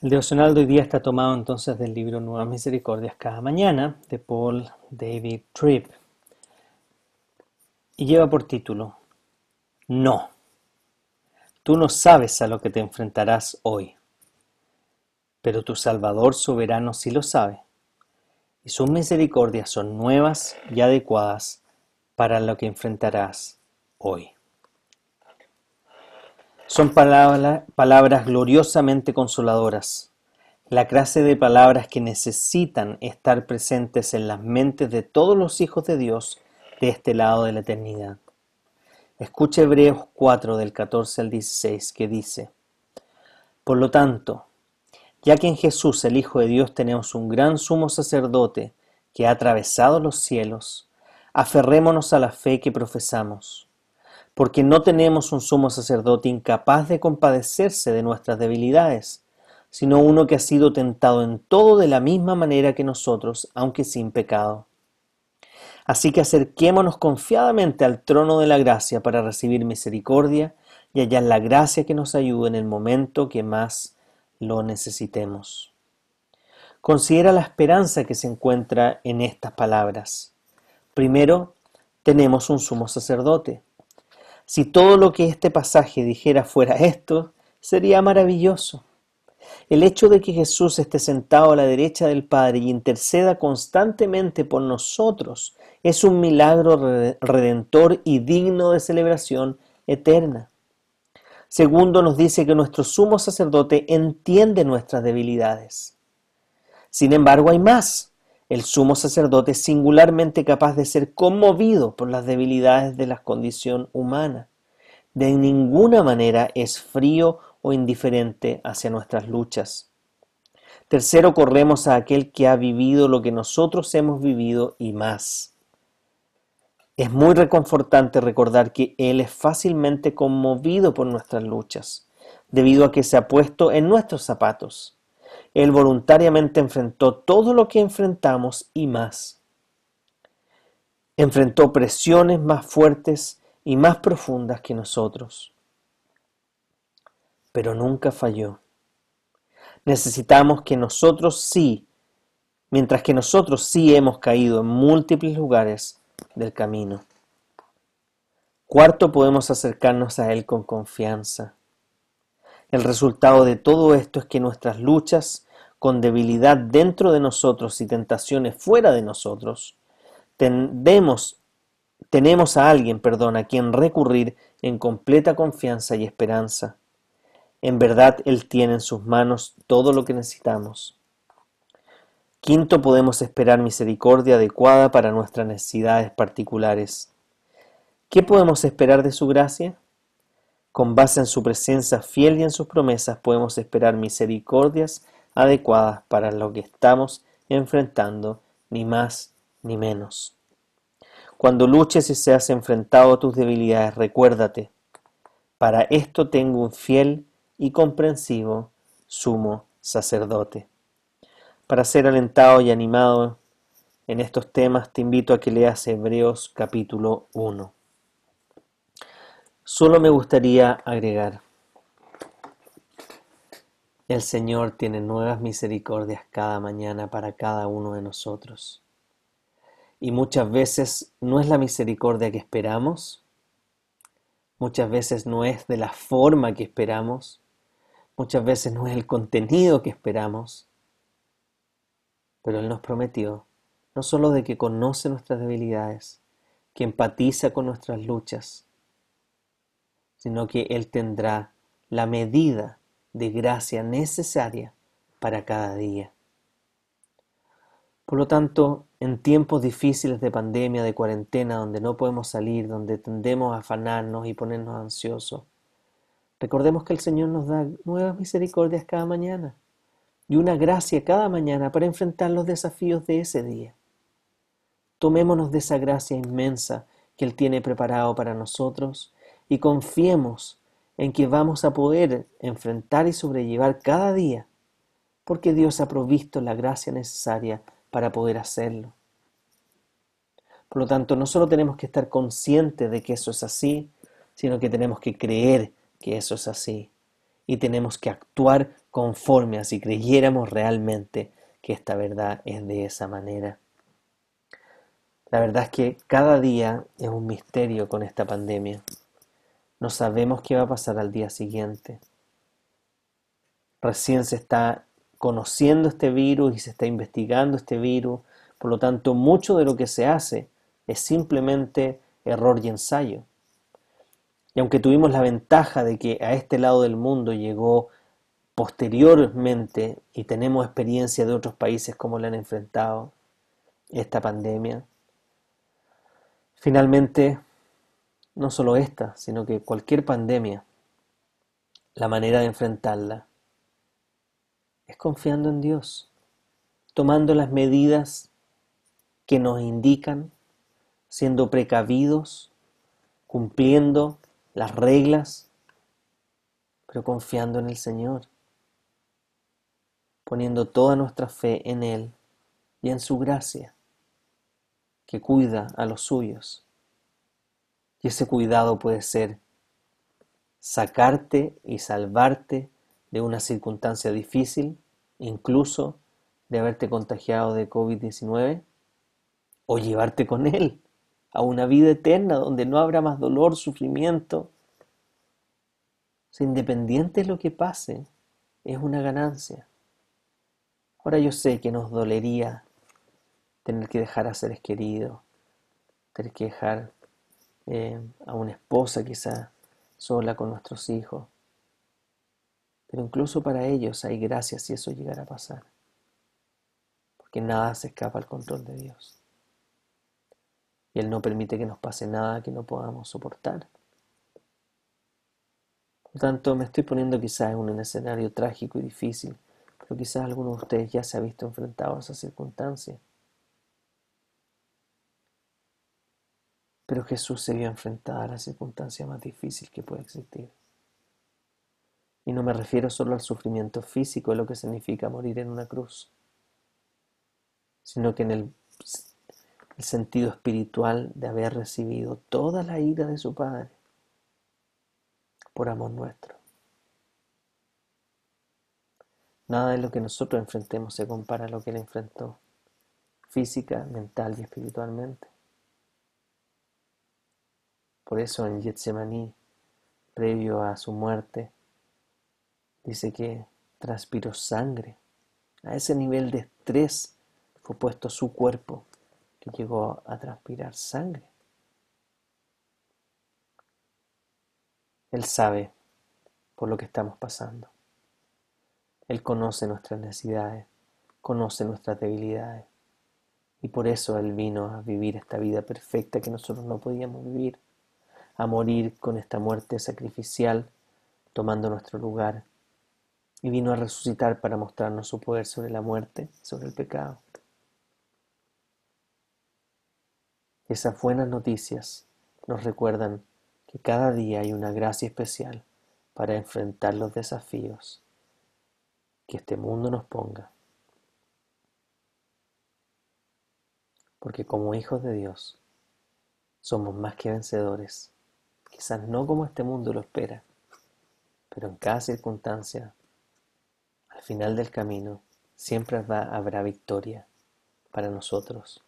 El devocional de hoy día está tomado entonces del libro Nuevas Misericordias cada mañana de Paul David Tripp y lleva por título No. Tú no sabes a lo que te enfrentarás hoy, pero tu Salvador soberano sí lo sabe, y sus misericordias son nuevas y adecuadas para lo que enfrentarás hoy. Son palabras gloriosamente consoladoras, la clase de palabras que necesitan estar presentes en las mentes de todos los hijos de Dios de este lado de la eternidad. Escucha Hebreos 4 del 14 al 16 que dice, Por lo tanto, ya que en Jesús el Hijo de Dios tenemos un gran sumo sacerdote que ha atravesado los cielos, aferrémonos a la fe que profesamos porque no tenemos un sumo sacerdote incapaz de compadecerse de nuestras debilidades, sino uno que ha sido tentado en todo de la misma manera que nosotros, aunque sin pecado. Así que acerquémonos confiadamente al trono de la gracia para recibir misericordia y hallar la gracia que nos ayude en el momento que más lo necesitemos. Considera la esperanza que se encuentra en estas palabras. Primero, tenemos un sumo sacerdote. Si todo lo que este pasaje dijera fuera esto, sería maravilloso. El hecho de que Jesús esté sentado a la derecha del Padre y interceda constantemente por nosotros es un milagro redentor y digno de celebración eterna. Segundo, nos dice que nuestro sumo sacerdote entiende nuestras debilidades. Sin embargo, hay más. El sumo sacerdote es singularmente capaz de ser conmovido por las debilidades de la condición humana. De ninguna manera es frío o indiferente hacia nuestras luchas. Tercero, corremos a aquel que ha vivido lo que nosotros hemos vivido y más. Es muy reconfortante recordar que Él es fácilmente conmovido por nuestras luchas, debido a que se ha puesto en nuestros zapatos. Él voluntariamente enfrentó todo lo que enfrentamos y más. Enfrentó presiones más fuertes y más profundas que nosotros. Pero nunca falló. Necesitamos que nosotros sí, mientras que nosotros sí hemos caído en múltiples lugares del camino. Cuarto, podemos acercarnos a Él con confianza. El resultado de todo esto es que nuestras luchas con debilidad dentro de nosotros y tentaciones fuera de nosotros, tenemos a alguien, perdón, a quien recurrir en completa confianza y esperanza. En verdad, Él tiene en sus manos todo lo que necesitamos. Quinto, podemos esperar misericordia adecuada para nuestras necesidades particulares. ¿Qué podemos esperar de su gracia? Con base en su presencia fiel y en sus promesas podemos esperar misericordias adecuadas para lo que estamos enfrentando, ni más ni menos. Cuando luches y seas enfrentado a tus debilidades, recuérdate, para esto tengo un fiel y comprensivo sumo sacerdote. Para ser alentado y animado en estos temas, te invito a que leas Hebreos capítulo 1. Solo me gustaría agregar, el Señor tiene nuevas misericordias cada mañana para cada uno de nosotros. Y muchas veces no es la misericordia que esperamos, muchas veces no es de la forma que esperamos, muchas veces no es el contenido que esperamos, pero Él nos prometió no solo de que conoce nuestras debilidades, que empatiza con nuestras luchas, sino que Él tendrá la medida de gracia necesaria para cada día. Por lo tanto, en tiempos difíciles de pandemia, de cuarentena, donde no podemos salir, donde tendemos a afanarnos y ponernos ansiosos, recordemos que el Señor nos da nuevas misericordias cada mañana y una gracia cada mañana para enfrentar los desafíos de ese día. Tomémonos de esa gracia inmensa que Él tiene preparado para nosotros y confiemos en que vamos a poder enfrentar y sobrellevar cada día, porque Dios ha provisto la gracia necesaria para poder hacerlo. Por lo tanto, no solo tenemos que estar conscientes de que eso es así, sino que tenemos que creer que eso es así. Y tenemos que actuar conforme a si creyéramos realmente que esta verdad es de esa manera. La verdad es que cada día es un misterio con esta pandemia. No sabemos qué va a pasar al día siguiente. Recién se está conociendo este virus y se está investigando este virus. Por lo tanto, mucho de lo que se hace es simplemente error y ensayo. Y aunque tuvimos la ventaja de que a este lado del mundo llegó posteriormente y tenemos experiencia de otros países cómo le han enfrentado esta pandemia, finalmente, no solo esta, sino que cualquier pandemia, la manera de enfrentarla es confiando en Dios, tomando las medidas que nos indican, siendo precavidos, cumpliendo las reglas, pero confiando en el Señor, poniendo toda nuestra fe en Él y en su gracia, que cuida a los suyos. Ese cuidado puede ser sacarte y salvarte de una circunstancia difícil, incluso de haberte contagiado de COVID-19, o llevarte con Él a una vida eterna donde no habrá más dolor, sufrimiento. O independiente de lo que pase, es una ganancia. Ahora yo sé que nos dolería tener que dejar a seres queridos, tener que dejar eh, a una esposa quizá sola con nuestros hijos. Pero incluso para ellos hay gracia si eso llegara a pasar. Porque nada se escapa al control de Dios. Y Él no permite que nos pase nada que no podamos soportar. Por tanto, me estoy poniendo quizás en un escenario trágico y difícil, pero quizás alguno de ustedes ya se ha visto enfrentado a esa circunstancia. Pero Jesús se vio enfrentado a la circunstancia más difícil que puede existir. Y no me refiero solo al sufrimiento físico lo que significa morir en una cruz, sino que en el, el sentido espiritual de haber recibido toda la ira de su Padre por amor nuestro. Nada de lo que nosotros enfrentemos se compara a lo que Él enfrentó física, mental y espiritualmente. Por eso en Getsemaní, previo a su muerte, Dice que transpiró sangre. A ese nivel de estrés fue puesto su cuerpo que llegó a transpirar sangre. Él sabe por lo que estamos pasando. Él conoce nuestras necesidades, conoce nuestras debilidades. Y por eso Él vino a vivir esta vida perfecta que nosotros no podíamos vivir, a morir con esta muerte sacrificial, tomando nuestro lugar y vino a resucitar para mostrarnos su poder sobre la muerte, sobre el pecado. Esas buenas noticias nos recuerdan que cada día hay una gracia especial para enfrentar los desafíos que este mundo nos ponga. Porque como hijos de Dios somos más que vencedores, quizás no como este mundo lo espera, pero en cada circunstancia al final del camino siempre habrá victoria para nosotros.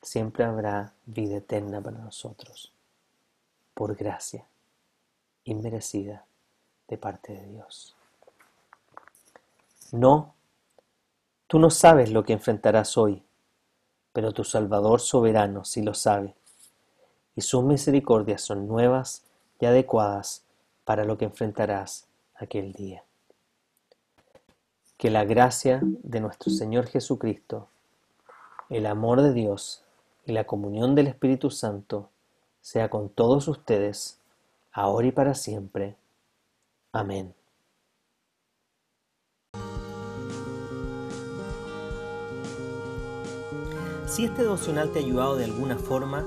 Siempre habrá vida eterna para nosotros. Por gracia inmerecida de parte de Dios. No, tú no sabes lo que enfrentarás hoy, pero tu Salvador soberano sí lo sabe, y sus misericordias son nuevas y adecuadas para lo que enfrentarás aquel día. Que la gracia de nuestro Señor Jesucristo, el amor de Dios y la comunión del Espíritu Santo sea con todos ustedes, ahora y para siempre. Amén. Si este devocional te ha ayudado de alguna forma,